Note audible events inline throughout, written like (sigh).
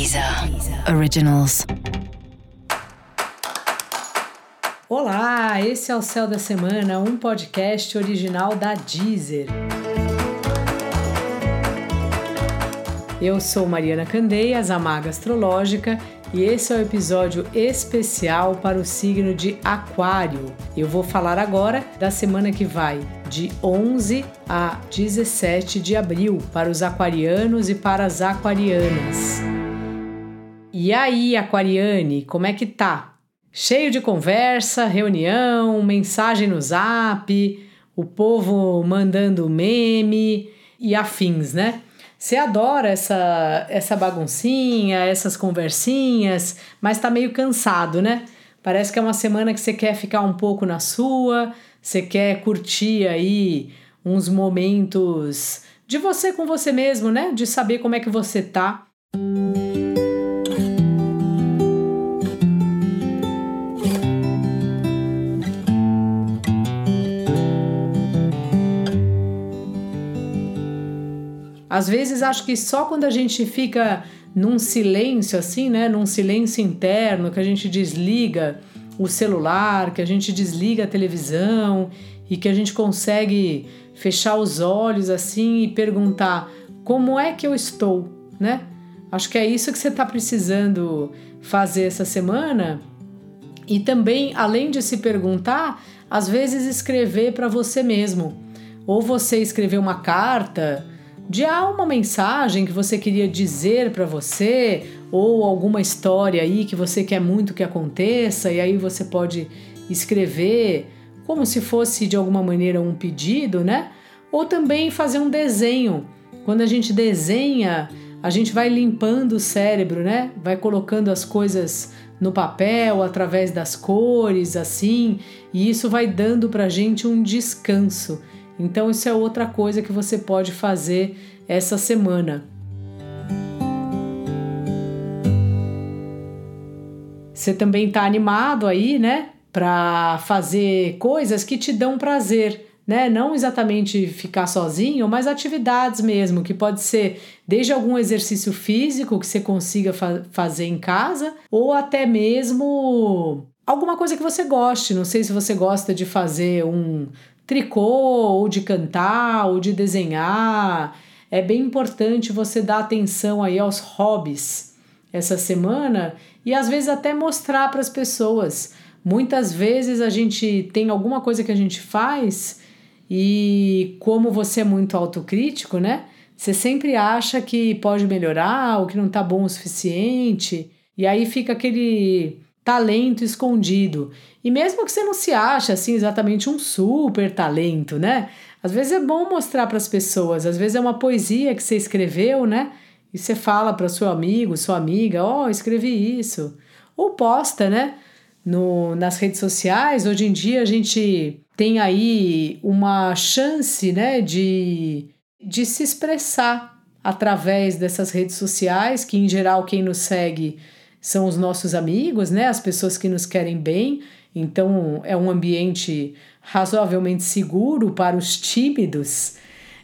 Deezer Originals. Olá, esse é o Céu da Semana, um podcast original da Deezer. Eu sou Mariana Candeias, a maga astrológica, e esse é o episódio especial para o signo de Aquário. Eu vou falar agora da semana que vai de 11 a 17 de abril para os aquarianos e para as aquarianas. E aí, aquariane, como é que tá? Cheio de conversa, reunião, mensagem no zap, o povo mandando meme e afins, né? Você adora essa, essa baguncinha, essas conversinhas, mas tá meio cansado, né? Parece que é uma semana que você quer ficar um pouco na sua, você quer curtir aí uns momentos de você com você mesmo, né? De saber como é que você tá. Às vezes acho que só quando a gente fica num silêncio assim, né, num silêncio interno, que a gente desliga o celular, que a gente desliga a televisão e que a gente consegue fechar os olhos assim e perguntar como é que eu estou, né? Acho que é isso que você está precisando fazer essa semana. E também, além de se perguntar, às vezes escrever para você mesmo. Ou você escrever uma carta de uma mensagem que você queria dizer para você ou alguma história aí que você quer muito que aconteça e aí você pode escrever como se fosse de alguma maneira um pedido, né? Ou também fazer um desenho. Quando a gente desenha, a gente vai limpando o cérebro, né? Vai colocando as coisas no papel através das cores, assim, e isso vai dando pra gente um descanso. Então, isso é outra coisa que você pode fazer essa semana. Você também está animado aí, né? Para fazer coisas que te dão prazer, né? Não exatamente ficar sozinho, mas atividades mesmo, que pode ser desde algum exercício físico que você consiga fa fazer em casa, ou até mesmo alguma coisa que você goste. Não sei se você gosta de fazer um tricô, ou de cantar, ou de desenhar. É bem importante você dar atenção aí aos hobbies essa semana e às vezes até mostrar para as pessoas. Muitas vezes a gente tem alguma coisa que a gente faz e como você é muito autocrítico, né? Você sempre acha que pode melhorar ou que não tá bom o suficiente, e aí fica aquele talento escondido. E mesmo que você não se ache assim exatamente um super talento, né? Às vezes é bom mostrar para as pessoas, às vezes é uma poesia que você escreveu, né? E você fala para seu amigo, sua amiga, ó, oh, escrevi isso. Ou posta, né? No, nas redes sociais, hoje em dia a gente tem aí uma chance, né, de, de se expressar através dessas redes sociais, que em geral quem nos segue são os nossos amigos, né? As pessoas que nos querem bem. Então é um ambiente razoavelmente seguro para os tímidos.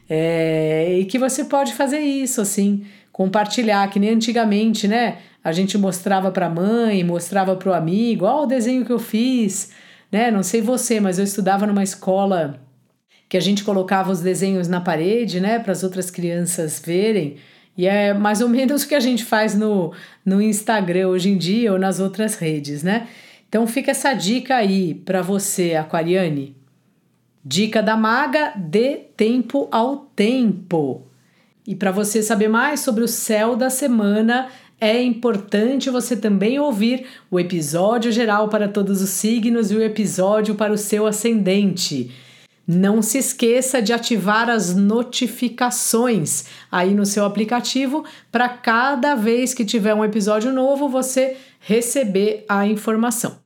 É, e que você pode fazer isso, assim, compartilhar, que nem antigamente, né? A gente mostrava para a mãe, mostrava para o amigo, ó, oh, o desenho que eu fiz, né? Não sei você, mas eu estudava numa escola que a gente colocava os desenhos na parede, né, para as outras crianças verem. E é mais ou menos (laughs) o que a gente faz no, no Instagram hoje em dia ou nas outras redes, né? Então fica essa dica aí para você, Aquariane. Dica da maga: dê tempo ao tempo. E para você saber mais sobre o céu da semana, é importante você também ouvir o episódio geral para todos os signos e o episódio para o seu ascendente. Não se esqueça de ativar as notificações aí no seu aplicativo para cada vez que tiver um episódio novo você receber a informação.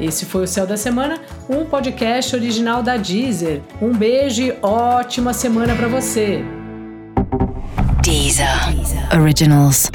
Esse foi o Céu da Semana, um podcast original da Deezer. Um beijo e ótima semana para você. Deezer. Originals.